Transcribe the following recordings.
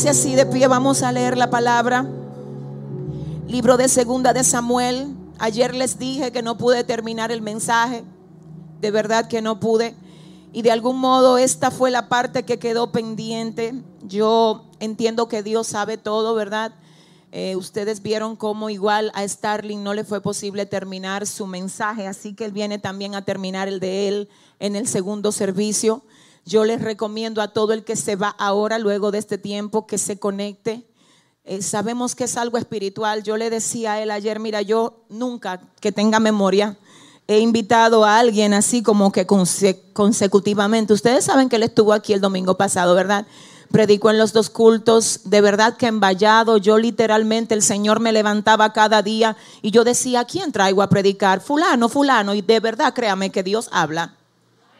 quédese así de pie. Vamos a leer la palabra. Libro de segunda de Samuel. Ayer les dije que no pude terminar el mensaje. De verdad que no pude. Y de algún modo esta fue la parte que quedó pendiente. Yo entiendo que Dios sabe todo, ¿verdad? Eh, ustedes vieron cómo igual a Starling no le fue posible terminar su mensaje, así que él viene también a terminar el de él en el segundo servicio. Yo les recomiendo a todo el que se va ahora, luego de este tiempo, que se conecte. Eh, sabemos que es algo espiritual. Yo le decía a él ayer, mira, yo nunca que tenga memoria he invitado a alguien así como que consecutivamente. Ustedes saben que él estuvo aquí el domingo pasado, ¿verdad? predicó en los dos cultos, de verdad que en Vallado, yo literalmente el Señor me levantaba cada día y yo decía, ¿quién traigo a predicar? Fulano, fulano, y de verdad créame que Dios habla.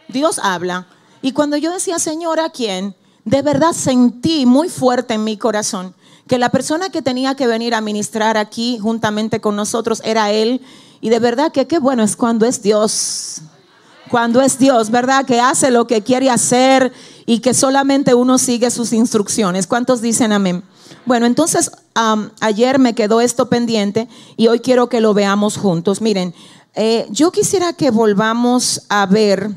Dios habla. Y cuando yo decía, Señor, ¿a quién? De verdad sentí muy fuerte en mi corazón que la persona que tenía que venir a ministrar aquí juntamente con nosotros era Él. Y de verdad que qué bueno es cuando es Dios. Cuando es Dios, ¿verdad? Que hace lo que quiere hacer y que solamente uno sigue sus instrucciones. ¿Cuántos dicen amén? Bueno, entonces ayer me quedó esto pendiente y hoy quiero que lo veamos juntos. Miren, eh, yo quisiera que volvamos a ver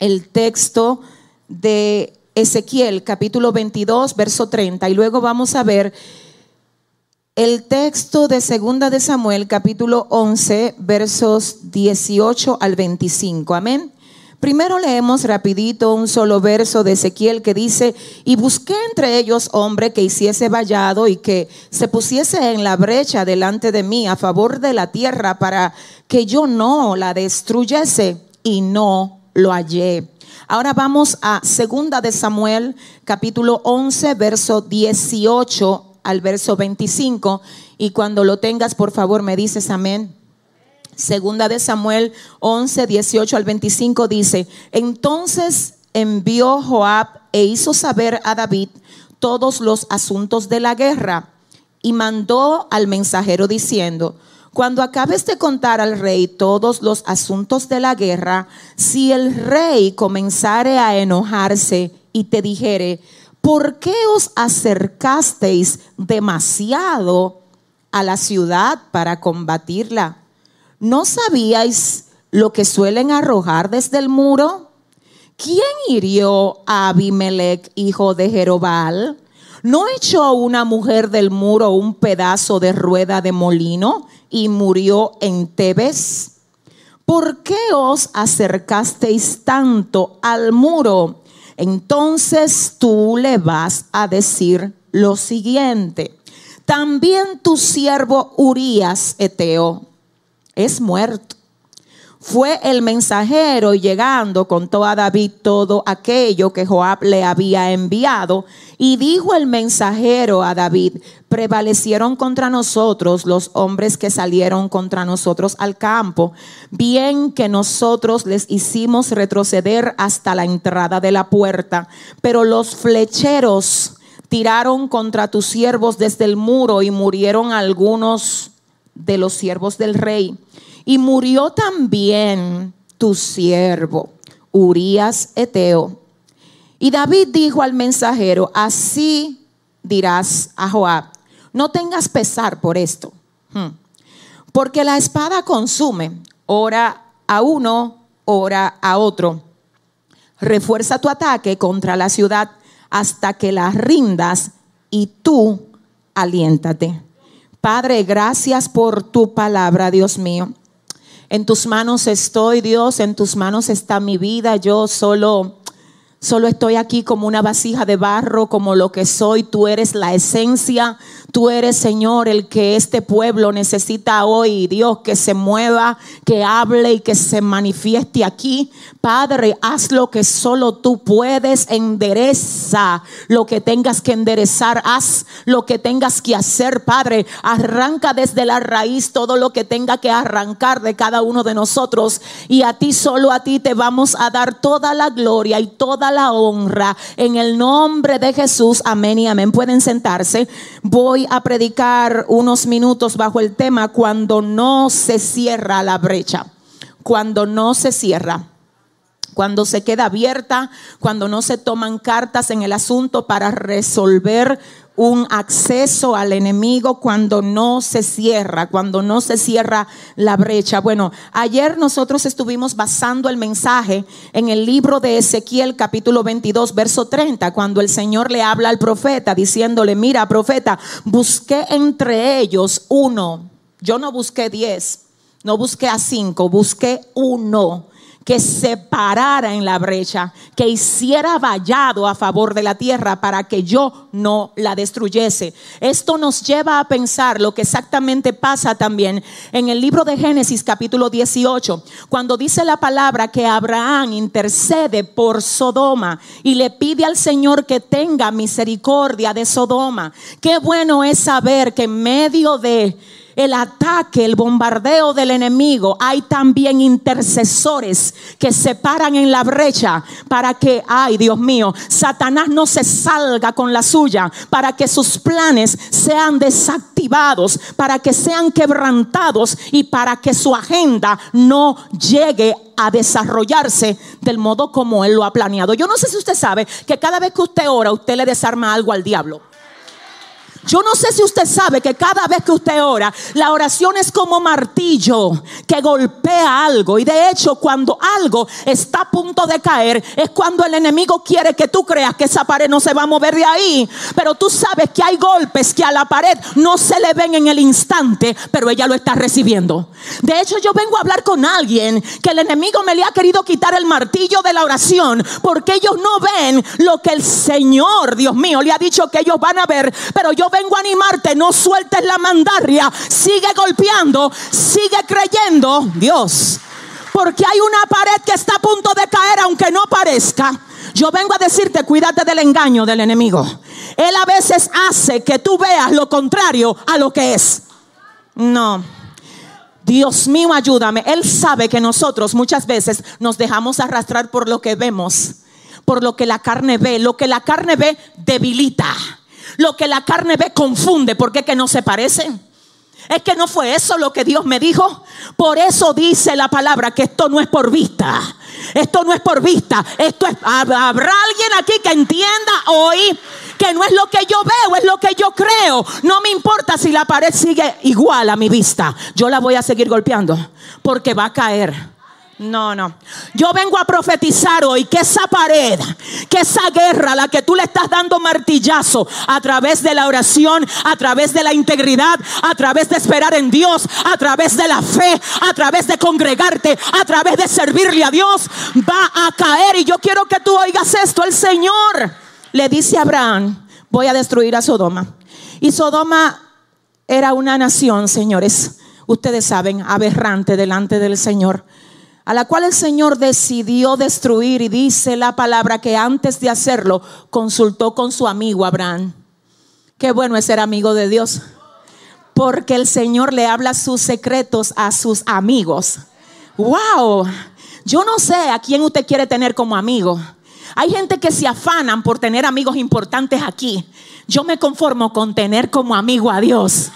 el texto de Ezequiel, capítulo 22, verso 30, y luego vamos a ver el texto de Segunda de Samuel, capítulo 11, versos 18 al 25. Amén. Primero leemos rapidito un solo verso de Ezequiel que dice, y busqué entre ellos hombre que hiciese vallado y que se pusiese en la brecha delante de mí a favor de la tierra para que yo no la destruyese y no lo hallé. Ahora vamos a segunda de Samuel, capítulo 11, verso 18 al verso 25 y cuando lo tengas, por favor, me dices amén. Segunda de Samuel 11, 18 al 25 dice, entonces envió Joab e hizo saber a David todos los asuntos de la guerra y mandó al mensajero diciendo, cuando acabes de contar al rey todos los asuntos de la guerra, si el rey comenzare a enojarse y te dijere, ¿por qué os acercasteis demasiado a la ciudad para combatirla? ¿No sabíais lo que suelen arrojar desde el muro? ¿Quién hirió a Abimelech, hijo de Jerobal? ¿No echó una mujer del muro un pedazo de rueda de molino y murió en Tebes? ¿Por qué os acercasteis tanto al muro? Entonces tú le vas a decir lo siguiente. También tu siervo Urías Eteo es muerto. Fue el mensajero llegando contó a David todo aquello que Joab le había enviado y dijo el mensajero a David, prevalecieron contra nosotros los hombres que salieron contra nosotros al campo, bien que nosotros les hicimos retroceder hasta la entrada de la puerta, pero los flecheros tiraron contra tus siervos desde el muro y murieron algunos de los siervos del rey. Y murió también tu siervo, Urías Eteo. Y David dijo al mensajero, así dirás a Joab, no tengas pesar por esto, hmm. porque la espada consume, ora a uno, ora a otro. Refuerza tu ataque contra la ciudad hasta que la rindas y tú aliéntate. Padre, gracias por tu palabra, Dios mío. En tus manos estoy, Dios, en tus manos está mi vida. Yo solo Solo estoy aquí como una vasija de barro, como lo que soy. Tú eres la esencia. Tú eres, Señor, el que este pueblo necesita hoy. Dios, que se mueva, que hable y que se manifieste aquí. Padre, haz lo que solo tú puedes. Endereza lo que tengas que enderezar. Haz lo que tengas que hacer, Padre. Arranca desde la raíz todo lo que tenga que arrancar de cada uno de nosotros. Y a ti, solo a ti, te vamos a dar toda la gloria y toda la honra en el nombre de Jesús. Amén y amén. Pueden sentarse. Voy a predicar unos minutos bajo el tema cuando no se cierra la brecha. Cuando no se cierra. Cuando se queda abierta, cuando no se toman cartas en el asunto para resolver un acceso al enemigo cuando no se cierra, cuando no se cierra la brecha. Bueno, ayer nosotros estuvimos basando el mensaje en el libro de Ezequiel capítulo 22, verso 30, cuando el Señor le habla al profeta diciéndole, mira, profeta, busqué entre ellos uno, yo no busqué diez, no busqué a cinco, busqué uno que se parara en la brecha, que hiciera vallado a favor de la tierra para que yo no la destruyese. Esto nos lleva a pensar lo que exactamente pasa también en el libro de Génesis capítulo 18, cuando dice la palabra que Abraham intercede por Sodoma y le pide al Señor que tenga misericordia de Sodoma. Qué bueno es saber que en medio de el ataque, el bombardeo del enemigo, hay también intercesores que se paran en la brecha para que, ay Dios mío, Satanás no se salga con la suya, para que sus planes sean desactivados, para que sean quebrantados y para que su agenda no llegue a desarrollarse del modo como Él lo ha planeado. Yo no sé si usted sabe que cada vez que usted ora, usted le desarma algo al diablo. Yo no sé si usted sabe que cada vez que usted ora, la oración es como martillo que golpea algo. Y de hecho, cuando algo está a punto de caer, es cuando el enemigo quiere que tú creas que esa pared no se va a mover de ahí. Pero tú sabes que hay golpes que a la pared no se le ven en el instante, pero ella lo está recibiendo. De hecho, yo vengo a hablar con alguien que el enemigo me le ha querido quitar el martillo de la oración porque ellos no ven lo que el Señor, Dios mío, le ha dicho que ellos van a ver. Pero yo vengo a animarte, no sueltes la mandarria, sigue golpeando, sigue creyendo, Dios. Porque hay una pared que está a punto de caer aunque no parezca. Yo vengo a decirte, cuídate del engaño del enemigo. Él a veces hace que tú veas lo contrario a lo que es. No. Dios mío, ayúdame. Él sabe que nosotros muchas veces nos dejamos arrastrar por lo que vemos, por lo que la carne ve. Lo que la carne ve debilita. Lo que la carne ve confunde porque que no se parecen. Es que no fue eso lo que Dios me dijo. Por eso dice la palabra que esto no es por vista. Esto no es por vista. Esto es. Habrá alguien aquí que entienda hoy que no es lo que yo veo, es lo que yo creo. No me importa si la pared sigue igual a mi vista. Yo la voy a seguir golpeando porque va a caer. No, no. Yo vengo a profetizar hoy que esa pared, que esa guerra, la que tú le estás dando martillazo a través de la oración, a través de la integridad, a través de esperar en Dios, a través de la fe, a través de congregarte, a través de servirle a Dios, va a caer. Y yo quiero que tú oigas esto. El Señor le dice a Abraham, voy a destruir a Sodoma. Y Sodoma era una nación, señores, ustedes saben, aberrante delante del Señor a la cual el Señor decidió destruir y dice la palabra que antes de hacerlo consultó con su amigo Abraham. Qué bueno es ser amigo de Dios, porque el Señor le habla sus secretos a sus amigos. ¡Wow! Yo no sé a quién usted quiere tener como amigo. Hay gente que se afanan por tener amigos importantes aquí. Yo me conformo con tener como amigo a Dios.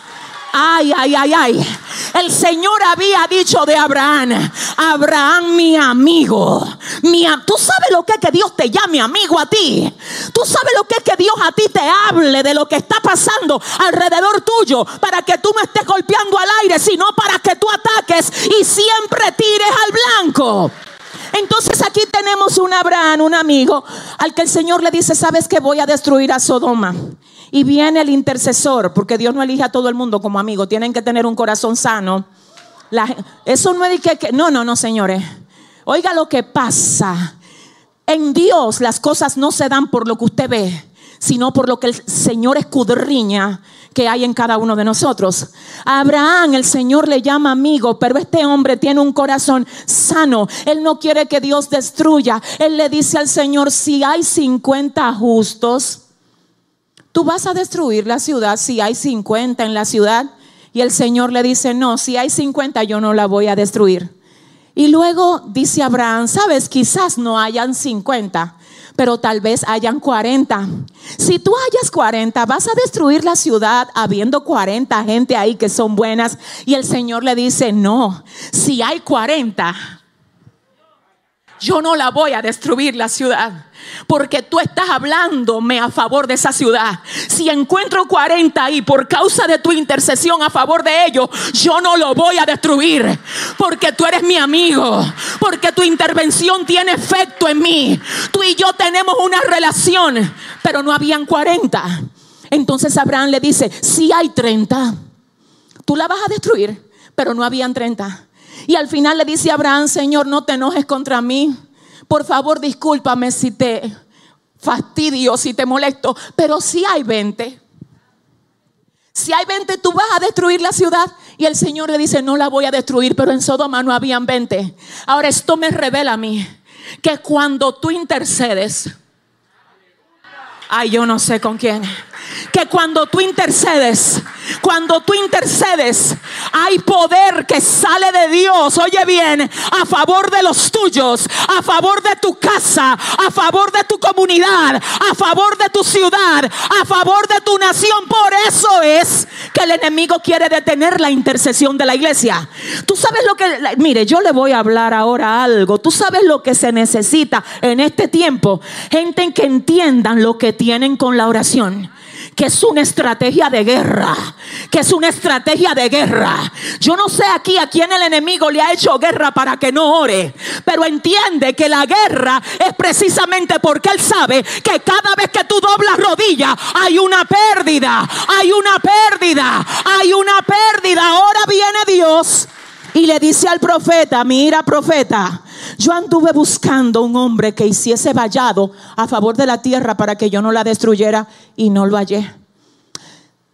Ay, ay, ay, ay. El Señor había dicho de Abraham, Abraham mi amigo. Mi, Tú sabes lo que es que Dios te llame amigo a ti. Tú sabes lo que es que Dios a ti te hable de lo que está pasando alrededor tuyo para que tú no estés golpeando al aire, sino para que tú ataques y siempre tires al blanco. Entonces aquí tenemos un Abraham, un amigo, al que el Señor le dice, sabes que voy a destruir a Sodoma. Y viene el intercesor, porque Dios no elige a todo el mundo como amigo, tienen que tener un corazón sano. eso no es de que, no, no, no, señores. Oiga lo que pasa. En Dios las cosas no se dan por lo que usted ve, sino por lo que el Señor escudriña que hay en cada uno de nosotros. Abraham el Señor le llama amigo, pero este hombre tiene un corazón sano. Él no quiere que Dios destruya. Él le dice al Señor, si hay 50 justos, Tú vas a destruir la ciudad si hay 50 en la ciudad. Y el Señor le dice, no, si hay 50 yo no la voy a destruir. Y luego dice Abraham, sabes, quizás no hayan 50, pero tal vez hayan 40. Si tú hayas 40, vas a destruir la ciudad habiendo 40 gente ahí que son buenas. Y el Señor le dice, no, si hay 40, yo no la voy a destruir la ciudad. Porque tú estás hablándome a favor de esa ciudad. Si encuentro 40 ahí por causa de tu intercesión a favor de ellos, yo no lo voy a destruir. Porque tú eres mi amigo. Porque tu intervención tiene efecto en mí. Tú y yo tenemos una relación. Pero no habían 40. Entonces Abraham le dice, si hay 30, tú la vas a destruir. Pero no habían 30. Y al final le dice a Abraham, Señor, no te enojes contra mí. Por favor, discúlpame si te fastidio, si te molesto. Pero si hay 20. Si hay 20, tú vas a destruir la ciudad. Y el Señor le dice, no la voy a destruir, pero en Sodoma no habían 20. Ahora esto me revela a mí que cuando tú intercedes, ay, yo no sé con quién que cuando tú intercedes, cuando tú intercedes, hay poder que sale de Dios, oye bien, a favor de los tuyos, a favor de tu casa, a favor de tu comunidad, a favor de tu ciudad, a favor de tu nación. Por eso es que el enemigo quiere detener la intercesión de la iglesia. Tú sabes lo que, mire, yo le voy a hablar ahora algo. Tú sabes lo que se necesita en este tiempo. Gente que entiendan lo que tienen con la oración que es una estrategia de guerra, que es una estrategia de guerra. Yo no sé aquí a quién el enemigo le ha hecho guerra para que no ore, pero entiende que la guerra es precisamente porque él sabe que cada vez que tú doblas rodillas hay una pérdida, hay una pérdida, hay una pérdida. Ahora viene Dios y le dice al profeta, mira profeta, yo anduve buscando un hombre que hiciese vallado a favor de la tierra para que yo no la destruyera y no lo hallé.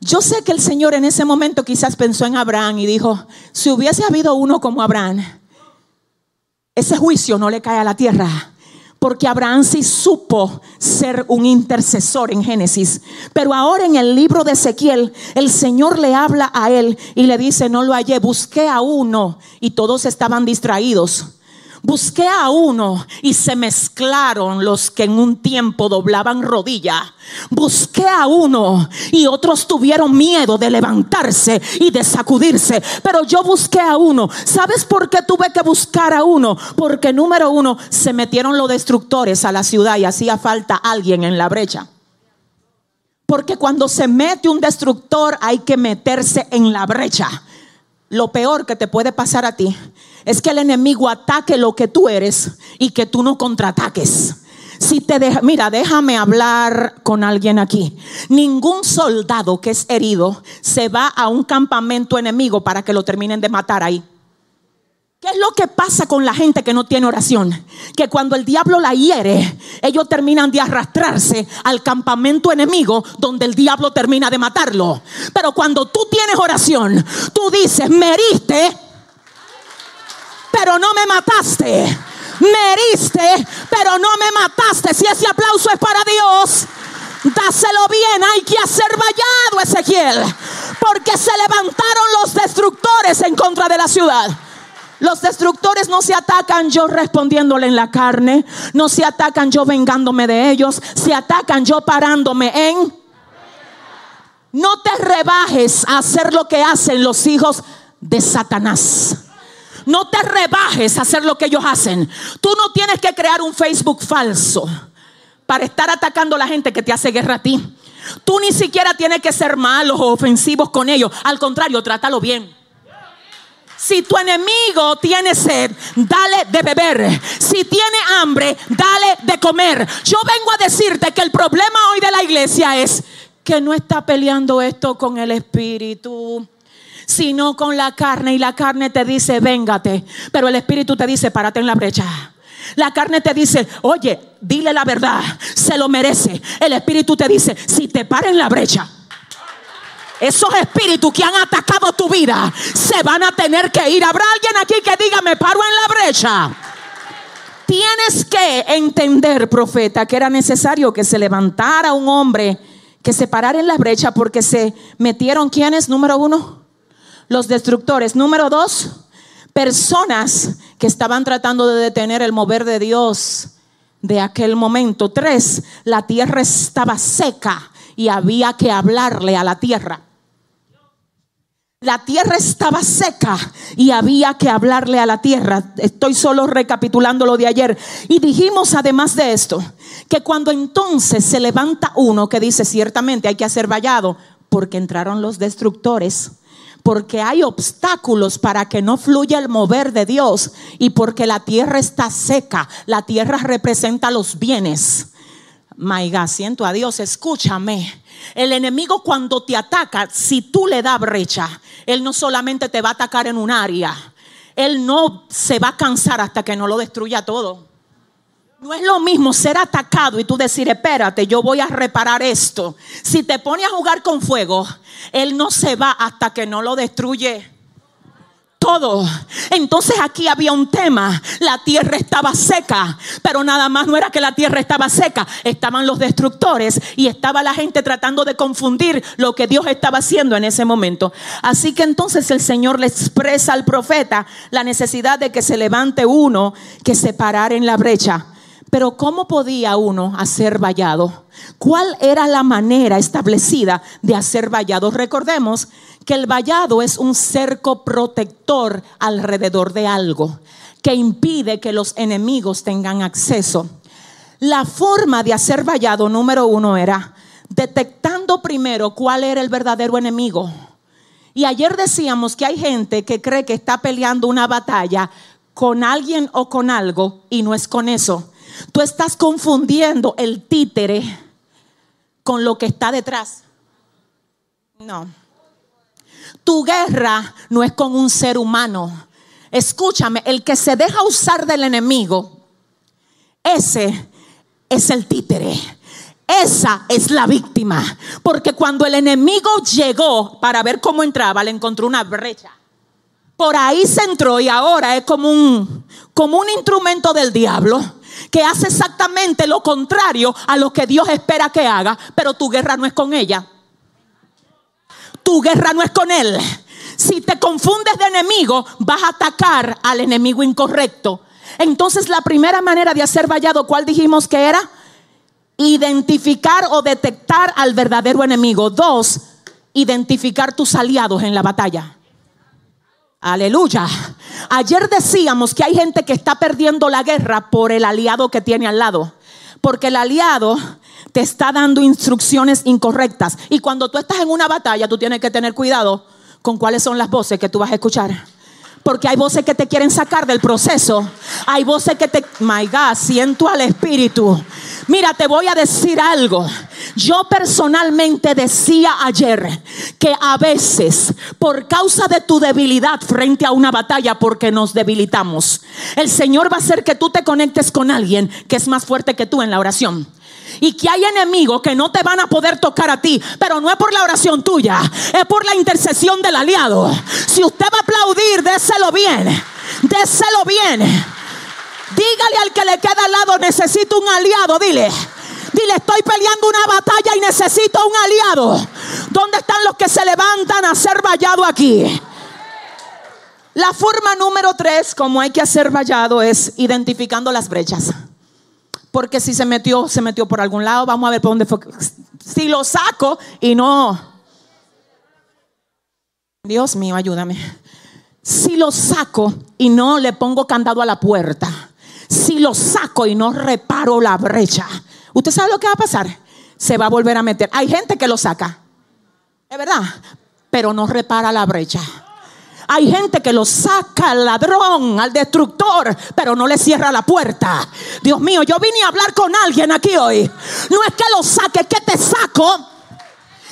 Yo sé que el Señor en ese momento quizás pensó en Abraham y dijo, si hubiese habido uno como Abraham, ese juicio no le cae a la tierra. Porque Abraham sí supo ser un intercesor en Génesis. Pero ahora en el libro de Ezequiel, el Señor le habla a él y le dice, no lo hallé, busqué a uno y todos estaban distraídos. Busqué a uno y se mezclaron los que en un tiempo doblaban rodilla. Busqué a uno y otros tuvieron miedo de levantarse y de sacudirse. Pero yo busqué a uno. ¿Sabes por qué tuve que buscar a uno? Porque número uno, se metieron los destructores a la ciudad y hacía falta alguien en la brecha. Porque cuando se mete un destructor hay que meterse en la brecha. Lo peor que te puede pasar a ti es que el enemigo ataque lo que tú eres y que tú no contraataques. Si te deja, mira, déjame hablar con alguien aquí. Ningún soldado que es herido se va a un campamento enemigo para que lo terminen de matar ahí. ¿Qué es lo que pasa con la gente que no tiene oración? Que cuando el diablo la hiere, ellos terminan de arrastrarse al campamento enemigo donde el diablo termina de matarlo. Pero cuando tú tienes oración, tú dices, me heriste, pero no me mataste. Me heriste, pero no me mataste. Si ese aplauso es para Dios, dáselo bien. Hay que hacer vallado, Ezequiel. Porque se levantaron los destructores en contra de la ciudad. Los destructores no se atacan yo respondiéndole en la carne, no se atacan yo vengándome de ellos, se atacan yo parándome en... No te rebajes a hacer lo que hacen los hijos de Satanás. No te rebajes a hacer lo que ellos hacen. Tú no tienes que crear un Facebook falso para estar atacando a la gente que te hace guerra a ti. Tú ni siquiera tienes que ser malos o ofensivos con ellos. Al contrario, trátalo bien. Si tu enemigo tiene sed, dale de beber. Si tiene hambre, dale de comer. Yo vengo a decirte que el problema hoy de la iglesia es que no está peleando esto con el espíritu sino con la carne. Y la carne te dice, véngate. Pero el Espíritu te dice, párate en la brecha. La carne te dice, oye, dile la verdad, se lo merece. El Espíritu te dice, si te para en la brecha, esos espíritus que han atacado tu vida se van a tener que ir. ¿Habrá alguien aquí que diga, me paro en la brecha? Tienes que entender, profeta, que era necesario que se levantara un hombre que se parara en la brecha porque se metieron, ¿quiénes? Número uno, los destructores. Número dos, personas que estaban tratando de detener el mover de Dios de aquel momento. Tres, la tierra estaba seca y había que hablarle a la tierra. La tierra estaba seca y había que hablarle a la tierra. Estoy solo recapitulando lo de ayer. Y dijimos además de esto, que cuando entonces se levanta uno que dice ciertamente hay que hacer vallado, porque entraron los destructores, porque hay obstáculos para que no fluya el mover de Dios y porque la tierra está seca, la tierra representa los bienes. God, siento a Dios, escúchame. El enemigo cuando te ataca, si tú le das brecha, él no solamente te va a atacar en un área, él no se va a cansar hasta que no lo destruya todo. No es lo mismo ser atacado y tú decir, espérate, yo voy a reparar esto. Si te pone a jugar con fuego, él no se va hasta que no lo destruye todo. Entonces aquí había un tema. La tierra estaba seca, pero nada más no era que la tierra estaba seca, estaban los destructores y estaba la gente tratando de confundir lo que Dios estaba haciendo en ese momento. Así que entonces el Señor le expresa al profeta la necesidad de que se levante uno que se parara en la brecha. Pero ¿cómo podía uno hacer vallado? ¿Cuál era la manera establecida de hacer vallado? Recordemos que el vallado es un cerco protector alrededor de algo que impide que los enemigos tengan acceso. La forma de hacer vallado número uno era detectando primero cuál era el verdadero enemigo. Y ayer decíamos que hay gente que cree que está peleando una batalla con alguien o con algo y no es con eso. Tú estás confundiendo el títere con lo que está detrás. No. Tu guerra no es con un ser humano. Escúchame, el que se deja usar del enemigo, ese es el títere. Esa es la víctima. Porque cuando el enemigo llegó para ver cómo entraba, le encontró una brecha. Por ahí se entró y ahora es como un, como un instrumento del diablo que hace exactamente lo contrario a lo que Dios espera que haga, pero tu guerra no es con ella. Tu guerra no es con él. Si te confundes de enemigo, vas a atacar al enemigo incorrecto. Entonces la primera manera de hacer vallado, ¿cuál dijimos que era? Identificar o detectar al verdadero enemigo. Dos, identificar tus aliados en la batalla. Aleluya. Ayer decíamos que hay gente que está perdiendo la guerra por el aliado que tiene al lado. Porque el aliado te está dando instrucciones incorrectas. Y cuando tú estás en una batalla, tú tienes que tener cuidado con cuáles son las voces que tú vas a escuchar. Porque hay voces que te quieren sacar del proceso. Hay voces que te... My God, siento al Espíritu. Mira, te voy a decir algo. Yo personalmente decía ayer que a veces, por causa de tu debilidad frente a una batalla, porque nos debilitamos, el Señor va a hacer que tú te conectes con alguien que es más fuerte que tú en la oración y que hay enemigos que no te van a poder tocar a ti, pero no es por la oración tuya, es por la intercesión del aliado. Si usted va a aplaudir, déselo bien, déselo bien. Dígale al que le queda al lado, necesito un aliado, dile. Dile, estoy peleando una batalla y necesito un aliado. ¿Dónde están los que se levantan a ser vallado aquí? La forma número tres, como hay que hacer vallado, es identificando las brechas. Porque si se metió, se metió por algún lado. Vamos a ver por dónde fue. Si lo saco y no. Dios mío, ayúdame. Si lo saco y no le pongo candado a la puerta. Si lo saco y no reparo la brecha. ¿Usted sabe lo que va a pasar? Se va a volver a meter. Hay gente que lo saca. Es verdad. Pero no repara la brecha. Hay gente que lo saca al ladrón, al destructor, pero no le cierra la puerta. Dios mío, yo vine a hablar con alguien aquí hoy. No es que lo saque, es que te saco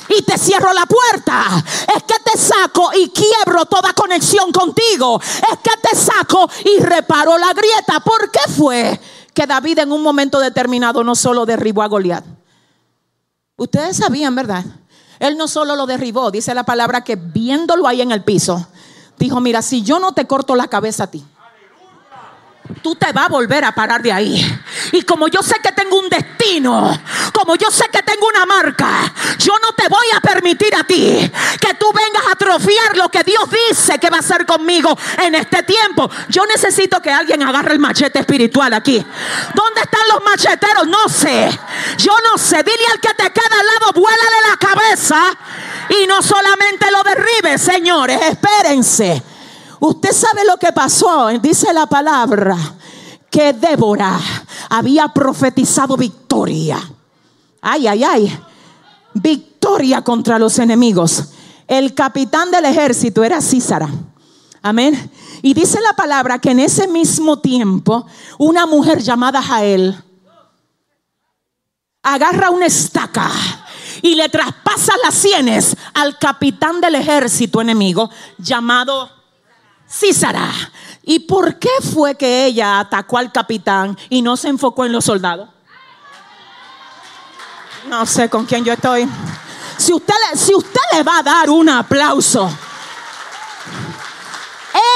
y te cierro la puerta. Es que te saco y quiebro toda conexión contigo. Es que te saco y reparo la grieta. ¿Por qué fue que David en un momento determinado no solo derribó a Goliat? Ustedes sabían, ¿verdad? Él no solo lo derribó, dice la palabra que viéndolo ahí en el piso, dijo, mira, si yo no te corto la cabeza a ti, tú te vas a volver a parar de ahí. Y como yo sé que tengo un destino, como yo sé que tengo una marca, yo no te voy a permitir a ti que tú vengas a atrofiar lo que Dios dice que va a hacer conmigo en este tiempo. Yo necesito que alguien agarre el machete espiritual aquí. ¿Dónde están los macheteros? No sé. Yo no sé. Dile al que te queda al lado, vuélale la cabeza Y no solamente lo derribe, señores, espérense. Usted sabe lo que pasó, dice la palabra, que Débora había profetizado victoria. Ay, ay, ay. Victoria contra los enemigos. El capitán del ejército era Císara. Amén. Y dice la palabra que en ese mismo tiempo una mujer llamada Jael agarra una estaca y le traspasa las sienes al capitán del ejército enemigo llamado Císara. ¿Y por qué fue que ella atacó al capitán y no se enfocó en los soldados? No sé con quién yo estoy. Si usted, si usted le va a dar un aplauso,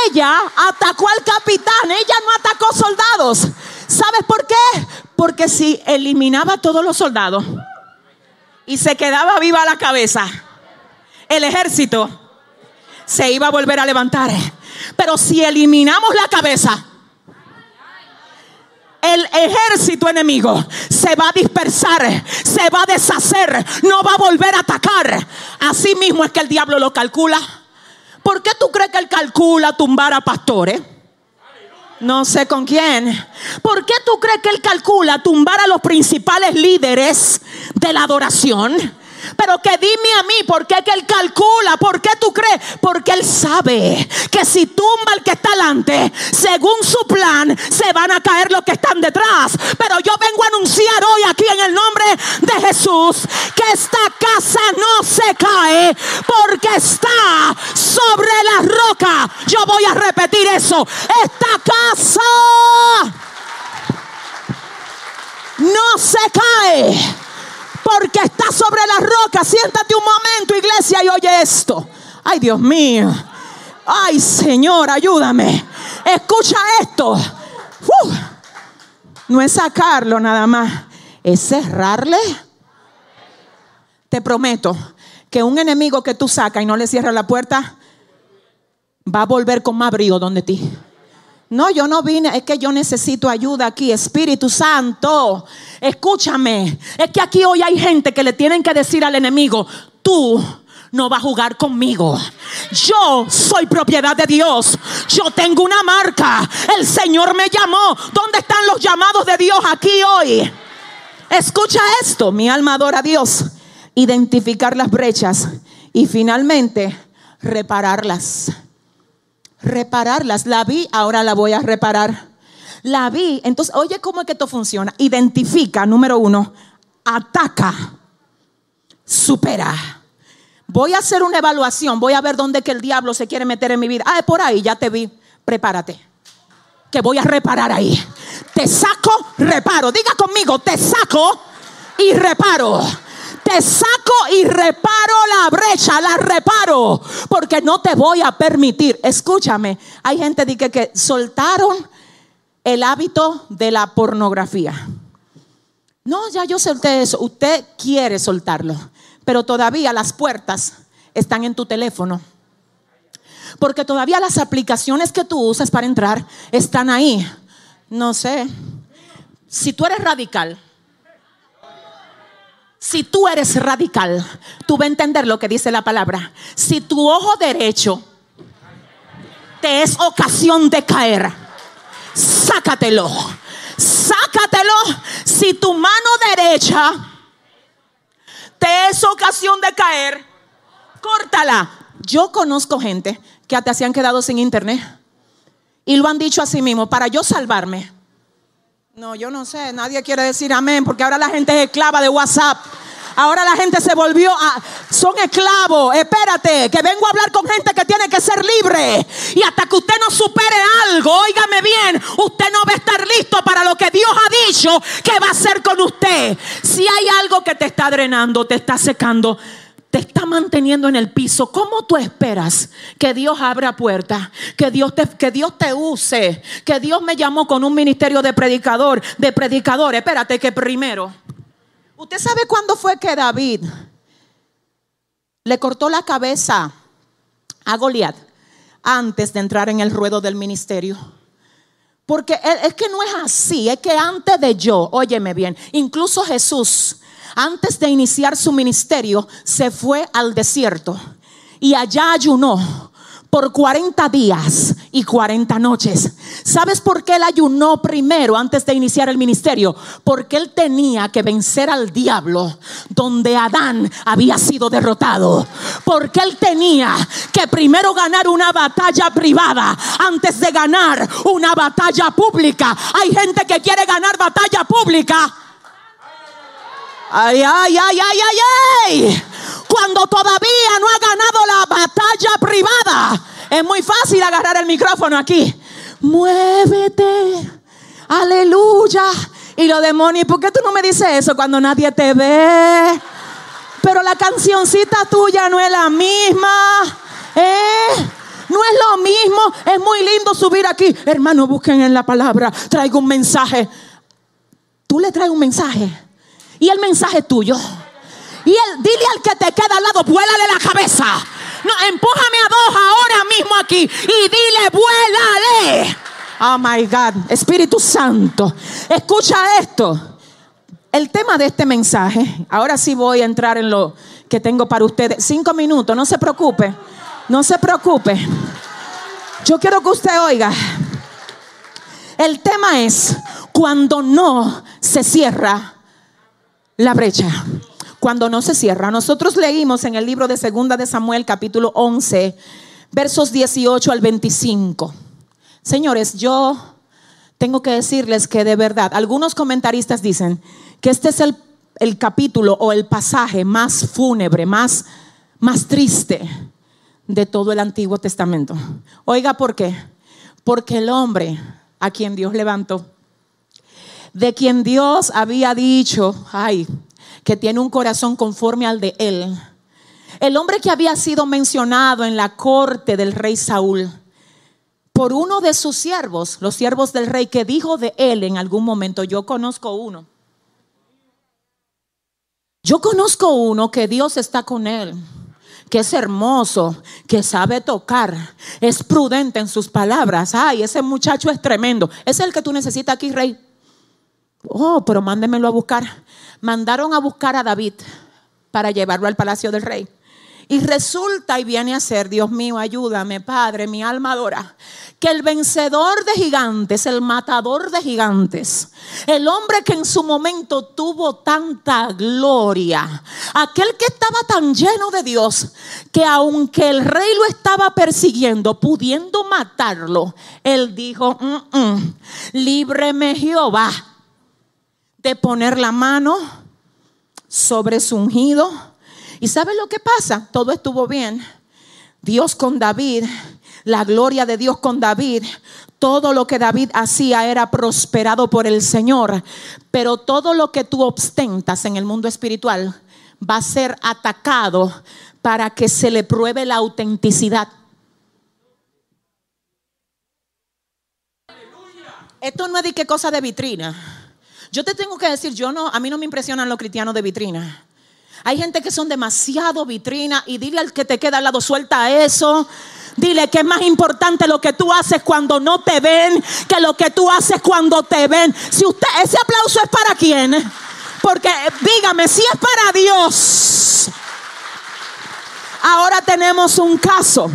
ella atacó al capitán, ella no atacó soldados. ¿Sabes por qué? Porque si eliminaba a todos los soldados y se quedaba viva la cabeza, el ejército se iba a volver a levantar. Pero si eliminamos la cabeza, el ejército enemigo se va a dispersar, se va a deshacer, no va a volver a atacar. Así mismo es que el diablo lo calcula. ¿Por qué tú crees que él calcula tumbar a pastores? No sé con quién. ¿Por qué tú crees que él calcula tumbar a los principales líderes de la adoración? Pero que dime a mí, ¿por qué que él calcula? ¿Por qué tú crees? Porque él sabe que si tumba al que está delante, según su plan, se van a caer los que están detrás. Pero yo vengo a anunciar hoy aquí en el nombre de Jesús que esta casa no se cae porque está sobre la roca. Yo voy a repetir eso. Esta casa no se cae porque está sobre la roca. Siéntate un momento, iglesia, y oye esto. Ay, Dios mío. Ay, Señor, ayúdame. Escucha esto. No es sacarlo nada más, es cerrarle. Te prometo que un enemigo que tú sacas y no le cierras la puerta, va a volver con más brío donde ti. No, yo no vine, es que yo necesito ayuda aquí, Espíritu Santo. Escúchame, es que aquí hoy hay gente que le tienen que decir al enemigo, tú no vas a jugar conmigo. Yo soy propiedad de Dios. Yo tengo una marca. El Señor me llamó. ¿Dónde están los llamados de Dios aquí hoy? Escucha esto, mi alma adora a Dios. Identificar las brechas y finalmente repararlas repararlas. La vi, ahora la voy a reparar. La vi, entonces, oye, ¿cómo es que esto funciona? Identifica, número uno, ataca, supera. Voy a hacer una evaluación, voy a ver dónde que el diablo se quiere meter en mi vida. Ah, es por ahí, ya te vi. Prepárate. Que voy a reparar ahí. Te saco, reparo. Diga conmigo, te saco y reparo te saco y reparo la brecha, la reparo, porque no te voy a permitir. Escúchame, hay gente que, que soltaron el hábito de la pornografía. No, ya yo solté eso. Usted quiere soltarlo, pero todavía las puertas están en tu teléfono. Porque todavía las aplicaciones que tú usas para entrar están ahí. No sé. Si tú eres radical, si tú eres radical, tú vas a entender lo que dice la palabra. Si tu ojo derecho te es ocasión de caer, sácatelo. Sácatelo. Si tu mano derecha te es ocasión de caer, córtala. Yo conozco gente que hasta se han quedado sin internet y lo han dicho a sí mismo, para yo salvarme, no, yo no sé, nadie quiere decir amén, porque ahora la gente es esclava de WhatsApp. Ahora la gente se volvió a... Son esclavos. Espérate, que vengo a hablar con gente que tiene que ser libre. Y hasta que usted no supere algo, óigame bien, usted no va a estar listo para lo que Dios ha dicho que va a hacer con usted. Si hay algo que te está drenando, te está secando, te está manteniendo en el piso, ¿cómo tú esperas que Dios abra puertas? Que Dios te, que Dios te use, que Dios me llamó con un ministerio de predicador, de predicador. Espérate que primero, ¿usted sabe cuándo fue que David le cortó la cabeza a Goliat antes de entrar en el ruedo del ministerio? Porque es que no es así, es que antes de yo, óyeme bien, incluso Jesús antes de iniciar su ministerio, se fue al desierto y allá ayunó por 40 días y 40 noches. ¿Sabes por qué él ayunó primero antes de iniciar el ministerio? Porque él tenía que vencer al diablo donde Adán había sido derrotado. Porque él tenía que primero ganar una batalla privada antes de ganar una batalla pública. Hay gente que quiere ganar batalla pública. Ay, ay, ay, ay, ay, ay cuando todavía no ha ganado la batalla privada. Es muy fácil agarrar el micrófono aquí. Muévete. Aleluya. Y lo demonios, ¿por qué tú no me dices eso cuando nadie te ve? Pero la cancioncita tuya no es la misma. ¿Eh? No es lo mismo. Es muy lindo subir aquí. Hermano, busquen en la palabra. Traigo un mensaje. Tú le traes un mensaje. Y el mensaje es tuyo. Y él, dile al que te queda al lado, vuélale la cabeza. No, empújame a dos ahora mismo aquí y dile, vuélale. Oh my God, Espíritu Santo, escucha esto. El tema de este mensaje, ahora sí voy a entrar en lo que tengo para ustedes. Cinco minutos, no se preocupe, no se preocupe. Yo quiero que usted oiga. El tema es cuando no se cierra la brecha cuando no se cierra. Nosotros leímos en el libro de Segunda de Samuel capítulo 11, versos 18 al 25. Señores, yo tengo que decirles que de verdad, algunos comentaristas dicen que este es el, el capítulo o el pasaje más fúnebre, más, más triste de todo el Antiguo Testamento. Oiga, ¿por qué? Porque el hombre a quien Dios levantó, de quien Dios había dicho, ay, que tiene un corazón conforme al de él. El hombre que había sido mencionado en la corte del rey Saúl por uno de sus siervos, los siervos del rey, que dijo de él en algún momento, yo conozco uno. Yo conozco uno que Dios está con él, que es hermoso, que sabe tocar, es prudente en sus palabras. Ay, ese muchacho es tremendo. Es el que tú necesitas aquí, rey. Oh, pero mándemelo a buscar mandaron a buscar a David para llevarlo al palacio del rey. Y resulta y viene a ser, Dios mío, ayúdame, Padre, mi alma adora, que el vencedor de gigantes, el matador de gigantes, el hombre que en su momento tuvo tanta gloria, aquel que estaba tan lleno de Dios, que aunque el rey lo estaba persiguiendo, pudiendo matarlo, él dijo, mm, mm, líbreme Jehová poner la mano sobre su ungido. ¿Y sabe lo que pasa? Todo estuvo bien. Dios con David, la gloria de Dios con David, todo lo que David hacía era prosperado por el Señor, pero todo lo que tú ostentas en el mundo espiritual va a ser atacado para que se le pruebe la autenticidad. Esto no es de qué cosa de vitrina. Yo te tengo que decir, yo no, a mí no me impresionan los cristianos de vitrina. Hay gente que son demasiado vitrina y dile al que te queda al lado, suelta eso. Dile que es más importante lo que tú haces cuando no te ven que lo que tú haces cuando te ven. Si usted, ese aplauso es para quién? Porque dígame, si es para Dios. Ahora tenemos un caso.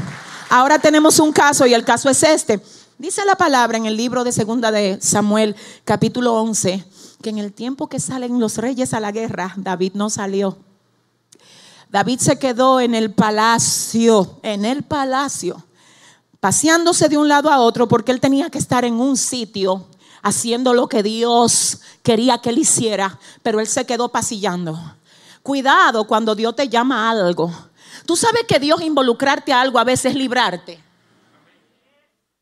Ahora tenemos un caso y el caso es este. Dice la palabra en el libro de Segunda de Samuel, capítulo 11, que en el tiempo que salen los reyes a la guerra, David no salió. David se quedó en el palacio, en el palacio, paseándose de un lado a otro porque él tenía que estar en un sitio haciendo lo que Dios quería que él hiciera, pero él se quedó pasillando. Cuidado cuando Dios te llama a algo. Tú sabes que Dios involucrarte a algo a veces librarte.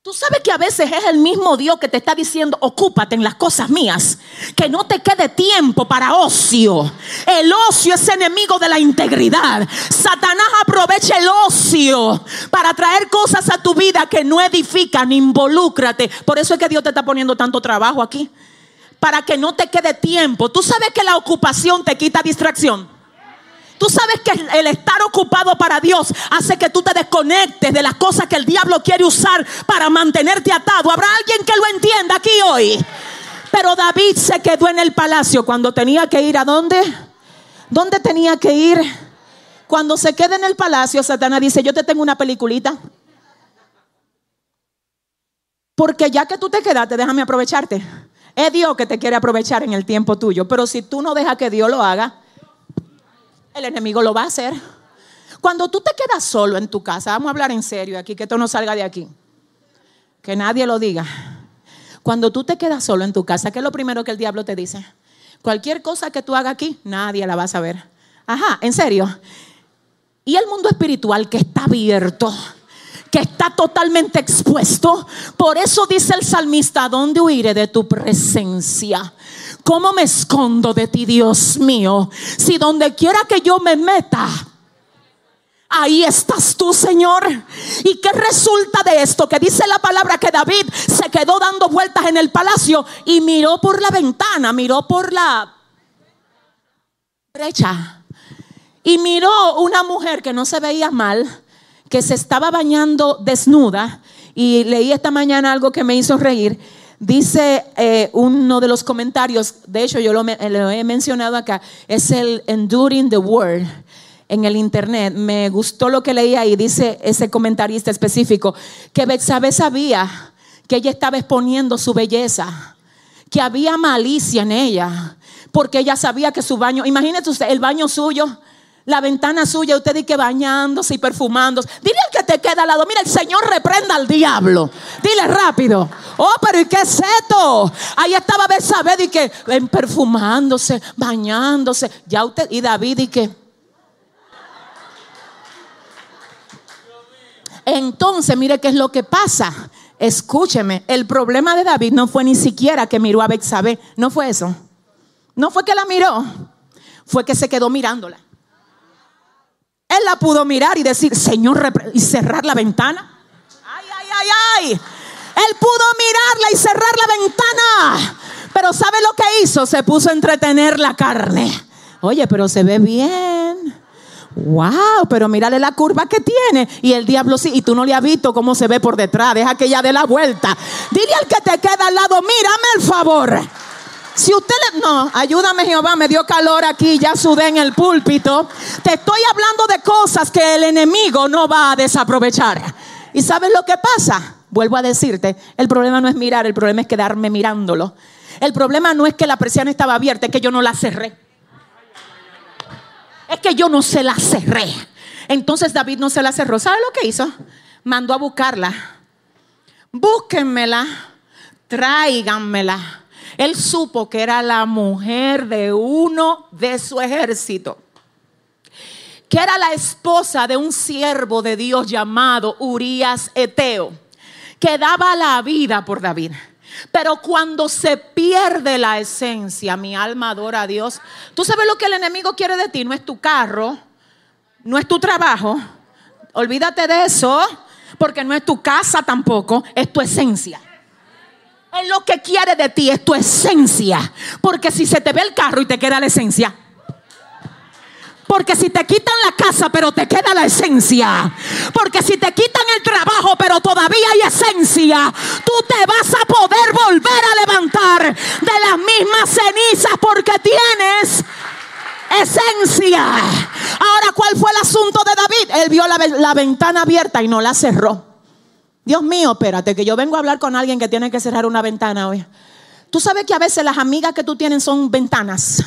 Tú sabes que a veces es el mismo Dios que te está diciendo, ocúpate en las cosas mías, que no te quede tiempo para ocio. El ocio es enemigo de la integridad. Satanás aprovecha el ocio para traer cosas a tu vida que no edifican, involúcrate. Por eso es que Dios te está poniendo tanto trabajo aquí, para que no te quede tiempo. Tú sabes que la ocupación te quita distracción. Tú sabes que el estar ocupado para Dios hace que tú te desconectes de las cosas que el diablo quiere usar para mantenerte atado. ¿Habrá alguien que lo entienda aquí hoy? Pero David se quedó en el palacio cuando tenía que ir a dónde? ¿Dónde tenía que ir? Cuando se queda en el palacio, Satanás dice, yo te tengo una peliculita. Porque ya que tú te quedaste, déjame aprovecharte. Es Dios que te quiere aprovechar en el tiempo tuyo. Pero si tú no dejas que Dios lo haga, el enemigo lo va a hacer. Cuando tú te quedas solo en tu casa, vamos a hablar en serio aquí, que esto no salga de aquí. Que nadie lo diga. Cuando tú te quedas solo en tu casa, ¿qué es lo primero que el diablo te dice? Cualquier cosa que tú hagas aquí, nadie la va a saber. Ajá, en serio. Y el mundo espiritual que está abierto, que está totalmente expuesto. Por eso dice el salmista, ¿dónde huiré de tu presencia? ¿Cómo me escondo de ti, Dios mío? Si donde quiera que yo me meta, Ahí estás tú, Señor. ¿Y qué resulta de esto? Que dice la palabra que David se quedó dando vueltas en el palacio y miró por la ventana, miró por la brecha. Y miró una mujer que no se veía mal, que se estaba bañando desnuda. Y leí esta mañana algo que me hizo reír. Dice eh, uno de los comentarios, de hecho yo lo, lo he mencionado acá, es el Enduring the Word en el internet, me gustó lo que leía y dice ese comentarista específico, que Betsabe sabía que ella estaba exponiendo su belleza, que había malicia en ella, porque ella sabía que su baño, imagínese usted, el baño suyo, la ventana suya, usted dice que bañándose y perfumándose. Dile al que te queda al lado, mira, el Señor reprenda al diablo. Dile rápido. Oh, pero ¿y qué es esto? Ahí estaba Betsabe y que perfumándose, bañándose. Ya usted, y David y que Entonces, mire qué es lo que pasa. Escúcheme, el problema de David no fue ni siquiera que miró a Betsabé, no fue eso. No fue que la miró, fue que se quedó mirándola. Él la pudo mirar y decir, Señor, y cerrar la ventana. Ay, ay, ay, ay. Él pudo mirarla y cerrar la ventana. Pero ¿sabe lo que hizo? Se puso a entretener la carne. Oye, pero se ve bien. Wow, pero mírale la curva que tiene. Y el diablo sí, y tú no le has visto cómo se ve por detrás. Deja que ella dé la vuelta. Dile al que te queda al lado, mírame el favor. Si usted le... No, ayúdame Jehová, me dio calor aquí, ya sudé en el púlpito. Te estoy hablando de cosas que el enemigo no va a desaprovechar. ¿Y sabes lo que pasa? Vuelvo a decirte, el problema no es mirar, el problema es quedarme mirándolo. El problema no es que la presión estaba abierta, es que yo no la cerré es que yo no se la cerré. Entonces David no se la cerró. ¿Sabe lo que hizo? Mandó a buscarla. Búsquenmela, tráiganmela. Él supo que era la mujer de uno de su ejército, que era la esposa de un siervo de Dios llamado Urias Eteo, que daba la vida por David. Pero cuando se pierde la esencia, mi alma adora a Dios. Tú sabes lo que el enemigo quiere de ti, no es tu carro, no es tu trabajo. Olvídate de eso, porque no es tu casa tampoco, es tu esencia. Él lo que quiere de ti es tu esencia, porque si se te ve el carro y te queda la esencia, porque si te quitan la casa, pero te queda la esencia. Porque si te quitan el trabajo, pero todavía hay esencia, tú te vas a poder volver a levantar de las mismas cenizas porque tienes esencia. Ahora, ¿cuál fue el asunto de David? Él vio la, ventana abierta y no la cerró. Dios mío, espérate, que yo vengo a hablar con alguien que tiene que cerrar una ventana hoy. Tú sabes que a veces las amigas que tú tienes son ventanas.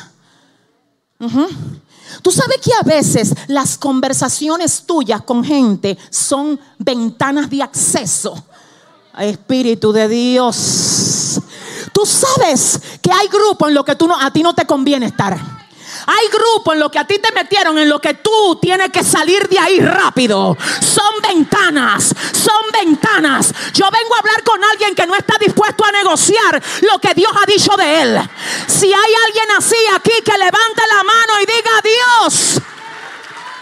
Tú sabes que a veces las conversaciones tuyas con gente son ventanas de acceso. Espíritu de Dios. Tú sabes que hay grupos en los que tú no, a ti no te conviene estar. Hay grupos en los que a ti te metieron, en lo que tú tienes que salir de ahí rápido. Son ventanas, son ventanas. Yo vengo a hablar con alguien que no está dispuesto a negociar lo que Dios ha dicho de él. Si hay alguien así aquí que levante la mano y diga Dios,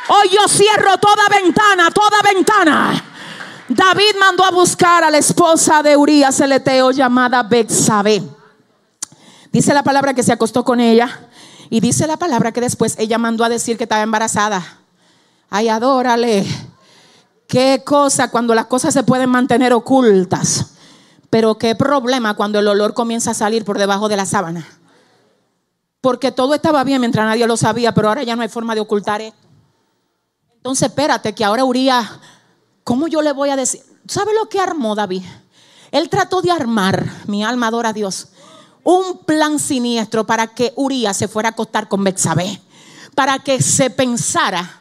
hoy yo cierro toda ventana, toda ventana. David mandó a buscar a la esposa de Urias el Eteo llamada Bexabe. Dice la palabra que se acostó con ella y dice la palabra que después ella mandó a decir que estaba embarazada. Ay, adórale. Qué cosa cuando las cosas se pueden mantener ocultas. Pero qué problema cuando el olor comienza a salir por debajo de la sábana. Porque todo estaba bien mientras nadie lo sabía, pero ahora ya no hay forma de ocultar esto. Entonces, espérate, que ahora Urias, ¿cómo yo le voy a decir? ¿Sabe lo que armó David? Él trató de armar, mi alma adora a Dios, un plan siniestro para que Urias se fuera a acostar con Betsabé, para que se pensara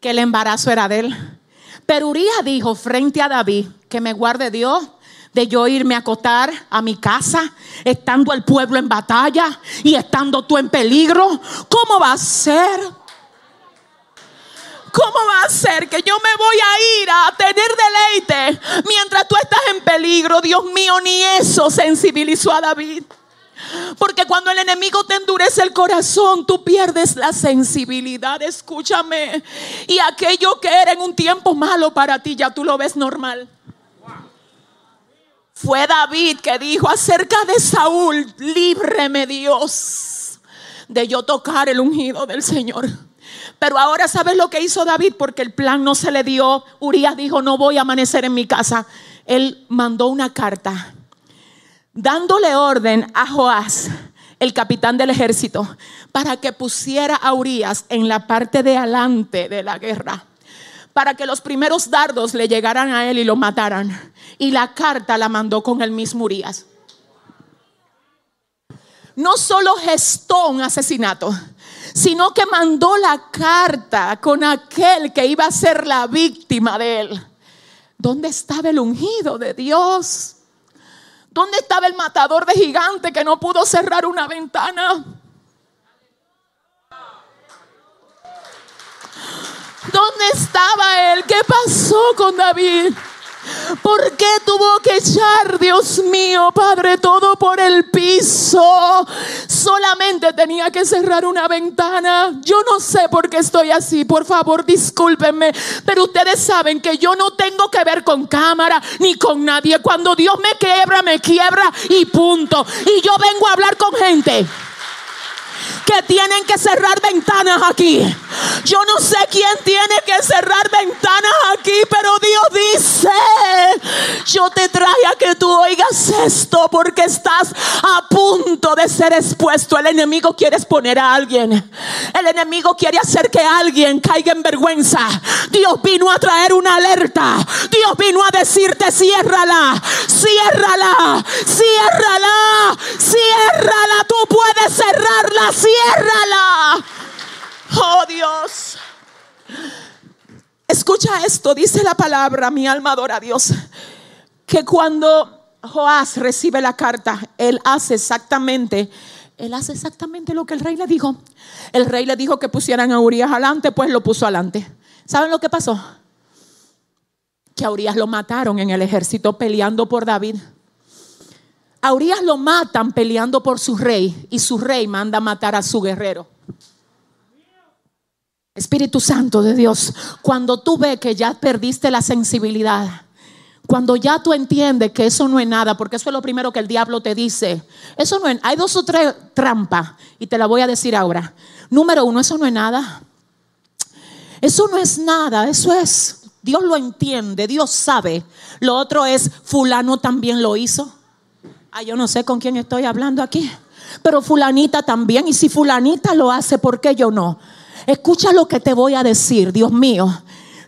que el embarazo era de él. Pero Urias dijo frente a David, que me guarde Dios de yo irme a acostar a mi casa, estando el pueblo en batalla y estando tú en peligro. ¿Cómo va a ser? ¿Cómo va a ser que yo me voy a ir a tener deleite mientras Dios mío, ni eso sensibilizó a David. Porque cuando el enemigo te endurece el corazón, tú pierdes la sensibilidad. Escúchame. Y aquello que era en un tiempo malo para ti, ya tú lo ves normal. Fue David que dijo acerca de Saúl, líbreme Dios de yo tocar el ungido del Señor. Pero ahora sabes lo que hizo David porque el plan no se le dio. Urias dijo, no voy a amanecer en mi casa. Él mandó una carta dándole orden a Joás, el capitán del ejército, para que pusiera a Urias en la parte de adelante de la guerra, para que los primeros dardos le llegaran a él y lo mataran. Y la carta la mandó con el mismo Urias. No solo gestó un asesinato, sino que mandó la carta con aquel que iba a ser la víctima de él. ¿Dónde estaba el ungido de Dios? ¿Dónde estaba el matador de gigante que no pudo cerrar una ventana? ¿Dónde estaba él? ¿Qué pasó con David? ¿Por qué tuvo que echar, Dios mío, Padre, todo por el piso? Solamente tenía que cerrar una ventana. Yo no sé por qué estoy así, por favor, discúlpenme, pero ustedes saben que yo no tengo que ver con cámara ni con nadie. Cuando Dios me quiebra, me quiebra y punto. Y yo vengo a hablar con gente que tienen que cerrar ventanas aquí. Yo no sé quién tiene que cerrar ventanas aquí, pero Dios dice, yo te traje a que tú oigas esto porque estás a punto de ser expuesto. El enemigo quiere exponer a alguien. El enemigo quiere hacer que alguien caiga en vergüenza. Dios vino a traer una alerta. Dios vino a decirte, ciérrala, ciérrala, ciérrala, ciérrala. Tú puedes cerrarla, ciérrala. Oh Dios. Escucha esto, dice la palabra, mi alma adora a Dios, que cuando Joás recibe la carta, él hace exactamente, él hace exactamente lo que el rey le dijo. El rey le dijo que pusieran a Urias adelante, pues lo puso adelante. ¿Saben lo que pasó? Que a Urias lo mataron en el ejército peleando por David. A Urias lo matan peleando por su rey y su rey manda matar a su guerrero. Espíritu Santo de Dios, cuando tú ves que ya perdiste la sensibilidad, cuando ya tú entiendes que eso no es nada, porque eso es lo primero que el diablo te dice. Eso no es, hay dos o tres trampas y te la voy a decir ahora. Número uno, eso no es nada. Eso no es nada, eso es, Dios lo entiende, Dios sabe. Lo otro es, fulano también lo hizo. Ah, yo no sé con quién estoy hablando aquí, pero fulanita también. Y si fulanita lo hace, ¿por qué yo no? Escucha lo que te voy a decir, Dios mío.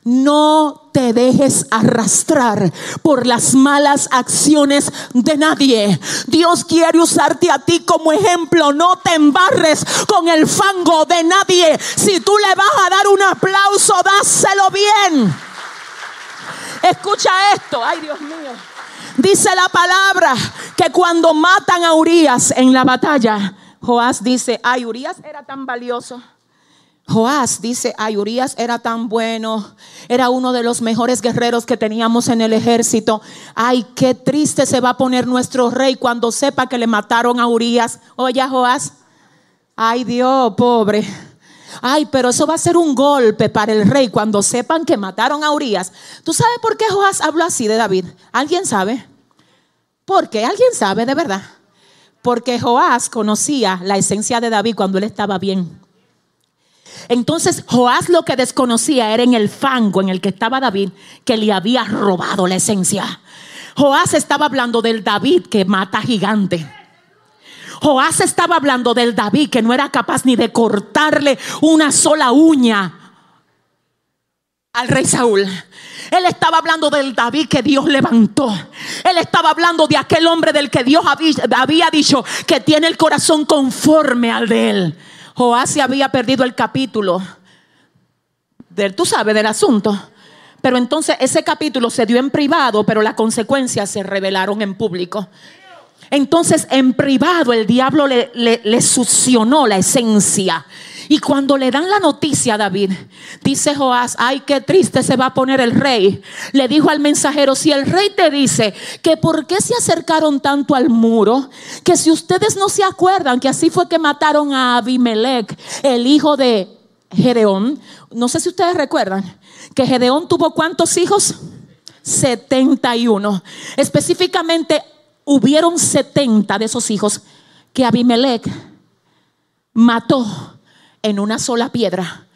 No te dejes arrastrar por las malas acciones de nadie. Dios quiere usarte a ti como ejemplo. No te embarres con el fango de nadie. Si tú le vas a dar un aplauso, dáselo bien. Escucha esto. Ay, Dios mío. Dice la palabra que cuando matan a Urias en la batalla, Joás dice, ay, Urias era tan valioso Joás dice, ay, Urias era tan bueno, era uno de los mejores guerreros que teníamos en el ejército. Ay, qué triste se va a poner nuestro rey cuando sepa que le mataron a Urias. Oye, Joás, ay Dios, pobre. Ay, pero eso va a ser un golpe para el rey cuando sepan que mataron a Urias. ¿Tú sabes por qué Joás habló así de David? ¿Alguien sabe? ¿Por qué? ¿Alguien sabe de verdad? Porque Joás conocía la esencia de David cuando él estaba bien. Entonces Joás lo que desconocía era en el fango en el que estaba David, que le había robado la esencia. Joás estaba hablando del David que mata gigante. Joás estaba hablando del David que no era capaz ni de cortarle una sola uña al rey Saúl. Él estaba hablando del David que Dios levantó. Él estaba hablando de aquel hombre del que Dios había dicho que tiene el corazón conforme al de él. Joás se había perdido el capítulo. Del, tú sabes del asunto. Pero entonces ese capítulo se dio en privado, pero las consecuencias se revelaron en público. Entonces en privado el diablo le, le, succionó la esencia. Y cuando le dan la noticia a David, dice Joás, ay, qué triste se va a poner el rey. Le dijo al mensajero, si el rey te dice que por qué se acercaron tanto al muro, que si ustedes no se acuerdan que así fue que mataron a Abimelech, el hijo de Gedeón, no sé si ustedes recuerdan, que Gedeón tuvo cuántos hijos? 71. Específicamente hubieron 70 de esos hijos que Abimelech mató en una sola piedra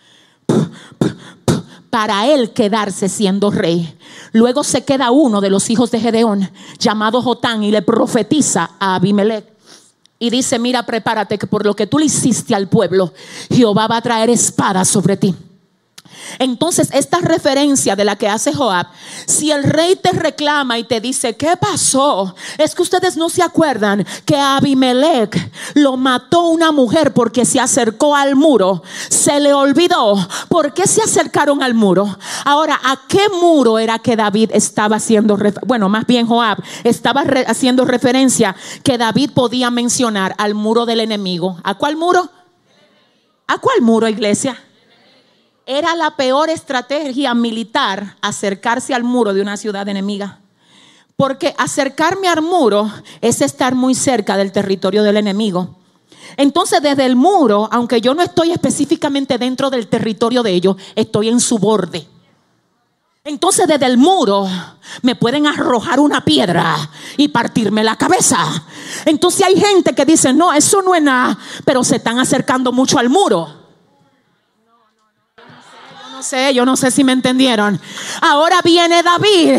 para él quedarse siendo rey. Luego se queda uno de los hijos de Gedeón llamado Jotán y le profetiza a Abimelech. Y dice, mira, prepárate que por lo que tú le hiciste al pueblo, Jehová va a traer espada sobre ti. Entonces, esta referencia de la que hace Joab, si el rey te reclama y te dice, ¿qué pasó? Es que ustedes no se acuerdan que Abimelech lo mató una mujer porque se acercó al muro. Se le olvidó. ¿Por qué se acercaron al muro? Ahora, ¿a qué muro era que David estaba haciendo, bueno, más bien Joab estaba haciendo referencia que David podía mencionar al muro del enemigo? ¿A cuál muro? ¿A cuál muro, iglesia? Era la peor estrategia militar acercarse al muro de una ciudad enemiga. Porque acercarme al muro es estar muy cerca del territorio del enemigo. Entonces desde el muro, aunque yo no estoy específicamente dentro del territorio de ellos, estoy en su borde. Entonces desde el muro me pueden arrojar una piedra y partirme la cabeza. Entonces hay gente que dice, no, eso no es nada, pero se están acercando mucho al muro yo no sé si me entendieron. Ahora viene David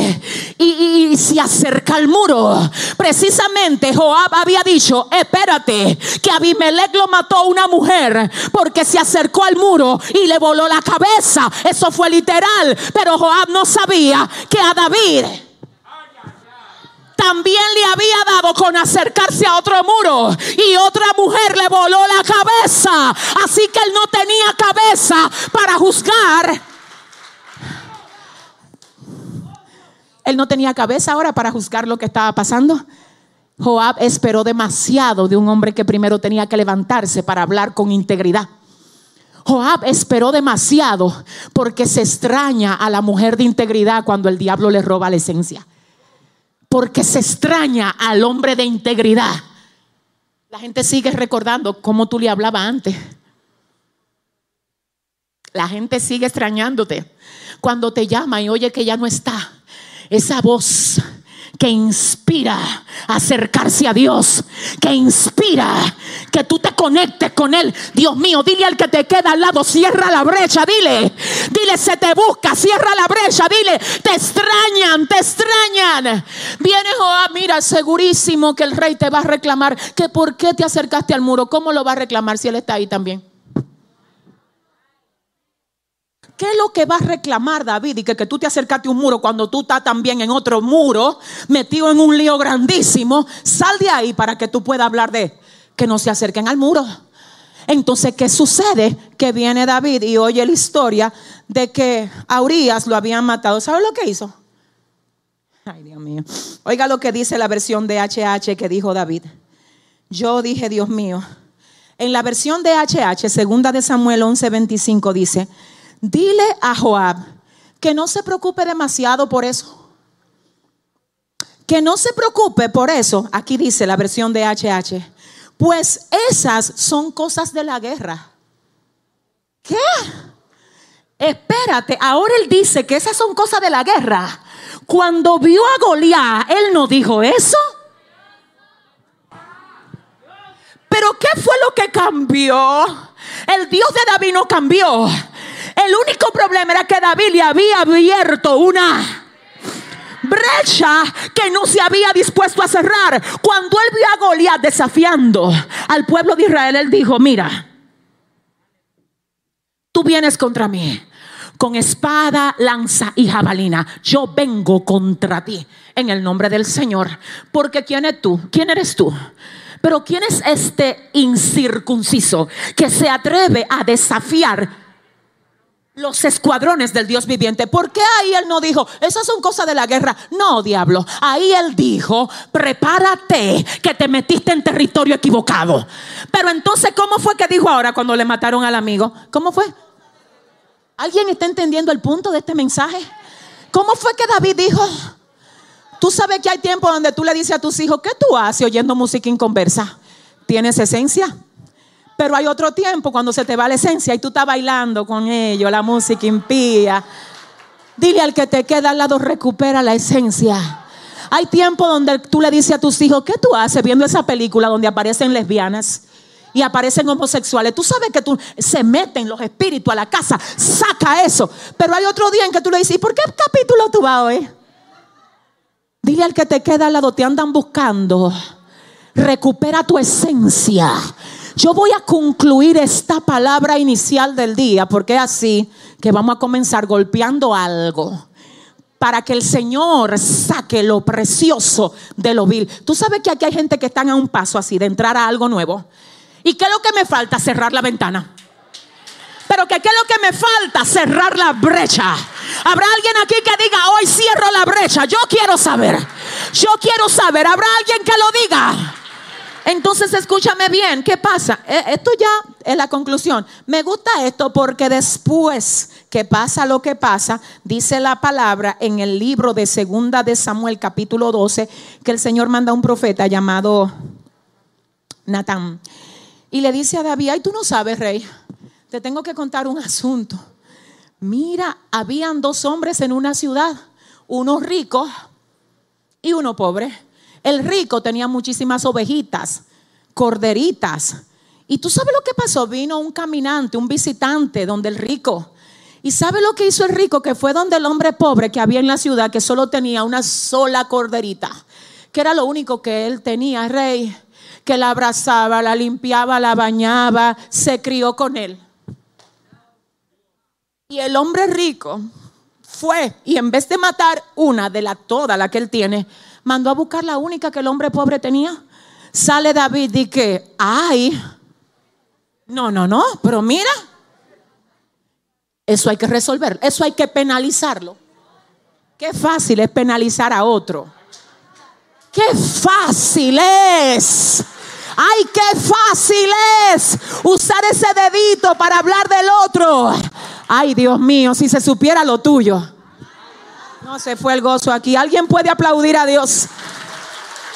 y, se acerca al muro. Precisamente Joab había dicho, espérate, que Abimelech lo mató una mujer porque se acercó al muro y le voló la cabeza. Eso fue literal, pero Joab no sabía que a David también le había dado con acercarse a otro muro y otra mujer le voló la cabeza. Así que él no tenía cabeza para juzgar. Él no tenía cabeza ahora para juzgar lo que estaba pasando. Joab esperó demasiado de un hombre que primero tenía que levantarse para hablar con integridad. Joab esperó demasiado porque se extraña a la mujer de integridad cuando el diablo le roba la esencia porque se extraña al hombre de integridad. La gente sigue recordando cómo tú le hablabas antes. La gente sigue extrañándote. Cuando te llama y oye que ya no está, esa voz que inspira a acercarse a Dios, que inspira que tú te conectes con Él. Dios mío, dile al que te queda al lado, cierra la brecha, dile, dile, se te busca, cierra la brecha, dile, te extrañan, te extrañan. Viene Joab, mira, segurísimo que el rey te va a reclamar que por qué te acercaste al muro, ¿cómo lo va a reclamar si Él está ahí también? ¿Qué es lo que va a reclamar David? Y que, tú te acercaste a un muro cuando tú estás también en otro muro, metido en un lío grandísimo. Sal de ahí para que tú puedas hablar de que no se acerquen al muro. Entonces, ¿qué sucede? Que viene David y oye la historia de que a Urias lo habían matado. ¿Sabe lo que hizo? Ay, Dios mío. Oiga lo que dice la versión de HH que dijo David. Yo dije, Dios mío. En la versión de HH, segunda de Samuel 11:25 dice, Dile a Joab que no se preocupe demasiado por eso. Que no se preocupe por eso. Aquí dice la versión de HH. Pues esas son cosas de la guerra. ¿Qué? Espérate, ahora él dice que esas son cosas de la guerra. Cuando vio a Goliat, él no dijo eso. Pero ¿qué fue lo que cambió? El Dios de David no cambió. El único problema era que David le había abierto una brecha que no se había dispuesto a cerrar. Cuando él vio a Goliat desafiando al pueblo de Israel, él dijo, mira, tú vienes contra mí con espada, lanza y jabalina. Yo vengo contra ti en el nombre del Señor. Porque ¿quién es tú? ¿Quién eres tú? Pero ¿quién es este incircunciso que se atreve a desafiar los escuadrones del Dios viviente. ¿Por qué ahí él no dijo, esas son cosas de la guerra? No, diablo. Ahí él dijo, prepárate que te metiste en territorio equivocado. Pero entonces, ¿cómo fue que dijo ahora cuando le mataron al amigo? ¿Cómo fue? ¿Alguien está entendiendo el punto de este mensaje? ¿Cómo fue que David dijo? Tú sabes que hay tiempo donde tú le dices a tus hijos, ¿qué tú haces oyendo música inconversa? ¿Tienes esencia? Pero hay otro tiempo cuando se te va la esencia y tú estás bailando con ellos, la música impía. Dile al que te queda al lado, recupera la esencia. Hay tiempo donde tú le dices a tus hijos, ¿qué tú haces viendo esa película donde aparecen lesbianas? y aparecen homosexuales. Tú sabes que tú se meten los espíritus a la casa, saca eso. Pero hay otro día en que tú le dices, ¿y por qué capítulo tú vas hoy? Dile al que te queda al lado, te andan buscando. Recupera tu esencia. Yo voy a concluir esta palabra inicial del día porque es así que vamos a comenzar golpeando algo para que el Señor saque lo precioso de lo vil. Tú sabes que aquí hay gente que están a un paso así de entrar a algo nuevo. ¿Y qué es lo que me falta? Cerrar la ventana. Pero que qué es lo que me falta? Cerrar la brecha. Habrá alguien aquí que diga, hoy cierro la brecha. Yo quiero saber. Yo quiero saber. Habrá alguien que lo diga. Entonces escúchame bien, ¿qué pasa? E, esto ya es la conclusión. Me gusta esto porque después que pasa lo que pasa, dice la palabra en el libro de Segunda de Samuel capítulo 12 que el Señor manda a un profeta llamado Natán y le dice a David, ay, tú no sabes, rey, te tengo que contar un asunto. Mira, habían dos hombres en una ciudad, uno rico y uno pobre. El rico tenía muchísimas ovejitas, corderitas. Y tú sabes lo que pasó, vino un caminante, un visitante donde el rico. Y sabe lo que hizo el rico, que fue donde el hombre pobre que había en la ciudad, que solo tenía una sola corderita, que era lo único que él tenía, rey, que la abrazaba, la limpiaba, la bañaba, se crió con él. Y el hombre rico fue y en vez de matar una de la toda la que él tiene, mandó a buscar la única que el hombre pobre tenía. Sale David y que, ay, no, no, no, pero mira, eso hay que resolver, eso hay que penalizarlo. Qué fácil es penalizar a otro. Qué fácil es. Ay, qué fácil es usar ese dedito para hablar del otro. Ay, Dios mío, si se supiera lo tuyo. Se fue el gozo aquí. ¿Alguien puede aplaudir a Dios?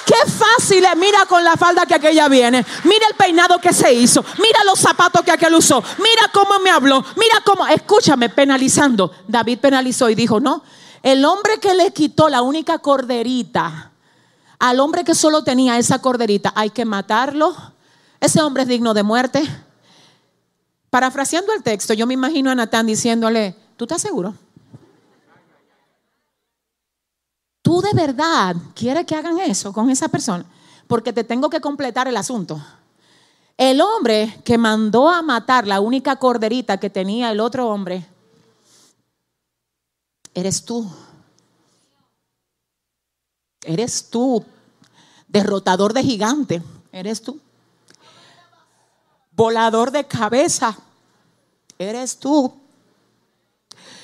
Qué fácil es. Mira con la falda que aquella viene. Mira el peinado que se hizo. Mira los zapatos que aquel usó. Mira cómo me habló. Mira cómo. Escúchame, penalizando. David penalizó y dijo: No. El hombre que le quitó la única corderita al hombre que solo tenía esa corderita, hay que matarlo. Ese hombre es digno de muerte. Parafraseando el texto, yo me imagino a Natán diciéndole: ¿Tú estás seguro? ¿Tú de verdad quieres que hagan eso con esa persona? Porque te tengo que completar el asunto. El hombre que mandó a matar la única corderita que tenía el otro hombre, eres tú. Eres tú, derrotador de gigante. Eres tú. Volador de cabeza. Eres tú.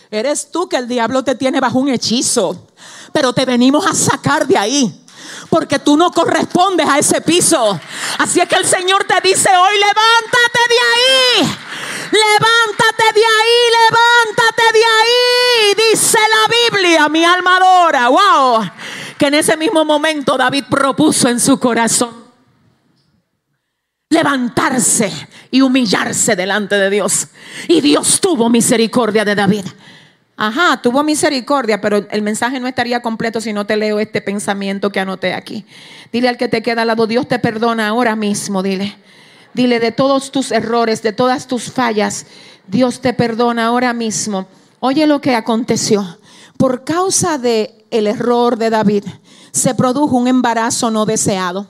Eres tú que el diablo te tiene bajo un hechizo. Pero te venimos a sacar de ahí. Porque tú no correspondes a ese piso. Así es que el Señor te dice hoy, levántate de ahí. Levántate de ahí, levántate de ahí. Dice la Biblia, mi alma adora. Wow. Que en ese mismo momento David propuso en su corazón levantarse y humillarse delante de Dios. Y Dios tuvo misericordia de David. Ajá, tuvo misericordia, pero el mensaje no estaría completo si no te leo este pensamiento que anoté aquí. Dile al que te queda al lado, Dios te perdona ahora mismo, dile. Dile de todos tus errores, de todas tus fallas, Dios te perdona ahora mismo. Oye lo que aconteció. Por causa de el error de David, se produjo un embarazo no deseado.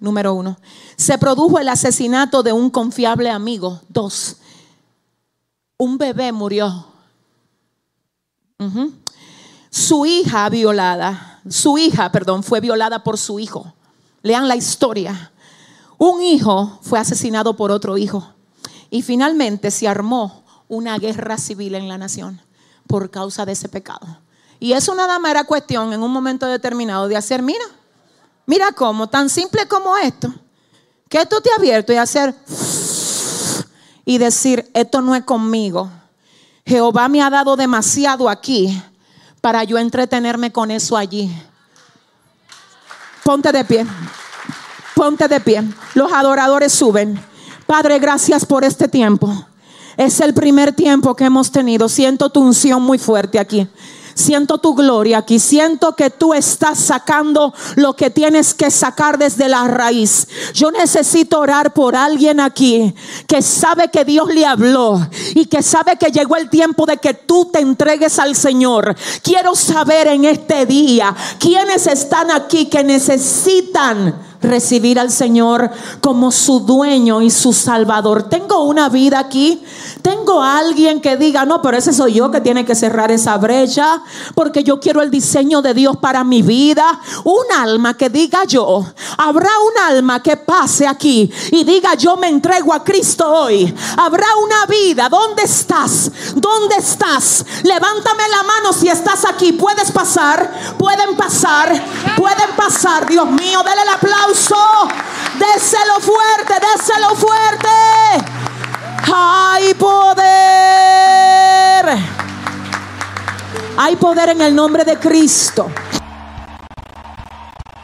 Número uno. Se produjo el asesinato de un confiable amigo. Dos. Un bebé murió. Su hija violada, su hija, perdón, fue violada por su hijo. Lean la historia. Un hijo fue asesinado por otro hijo. Y finalmente se armó una guerra civil en la nación por causa de ese pecado. Y eso nada más era cuestión en un momento determinado de hacer, mira, mira cómo, tan simple como esto, que esto te ha abierto y hacer y decir, esto no es conmigo. Jehová me ha dado demasiado aquí para yo entretenerme con eso allí. Ponte de pie. Ponte de pie. Los adoradores suben. Padre, gracias por este tiempo. Es el primer tiempo que hemos tenido. Siento tu unción muy fuerte aquí. Siento tu gloria aquí. Siento que tú estás sacando lo que tienes que sacar desde la raíz. Yo necesito orar por alguien aquí que sabe que Dios le habló y que sabe que llegó el tiempo de que tú te entregues al Señor. Quiero saber en este día quiénes están aquí que necesitan recibir al Señor como su dueño y su salvador. Tengo una vida aquí. Tengo alguien que diga, no, pero ese soy yo que tiene que cerrar esa brecha porque yo quiero el diseño de Dios para mi vida. Un alma que diga yo, habrá un alma que pase aquí y diga yo me entrego a Cristo hoy. Habrá una vida. ¿Dónde estás? ¿Dónde estás? Levántame la mano si estás aquí. Puedes pasar. Pueden pasar. Pueden pasar. Dios mío, dale el aplauso. Déselo fuerte, déselo fuerte. Hay poder. Hay poder en el nombre de Cristo.